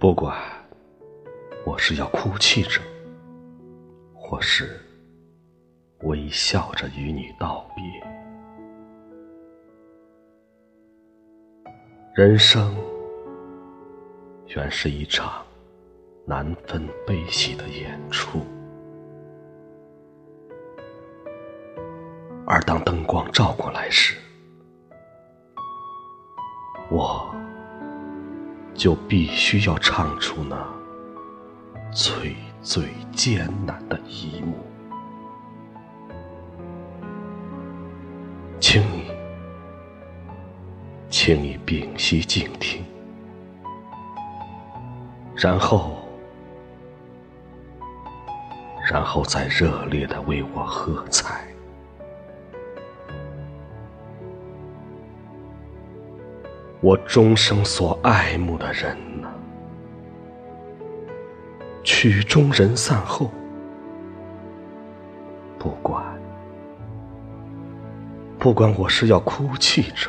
不管我是要哭泣着，或是微笑着与你道别，人生原是一场难分悲喜的演出，而当灯光照过来时，我。就必须要唱出那最最艰难的一幕，请你，请你屏息静听，然后，然后再热烈的为我喝彩。我终生所爱慕的人呢？曲终人散后，不管，不管我是要哭泣着，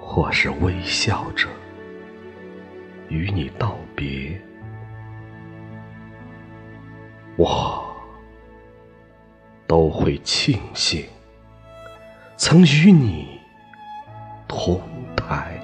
或是微笑着与你道别，我都会庆幸曾与你。红台。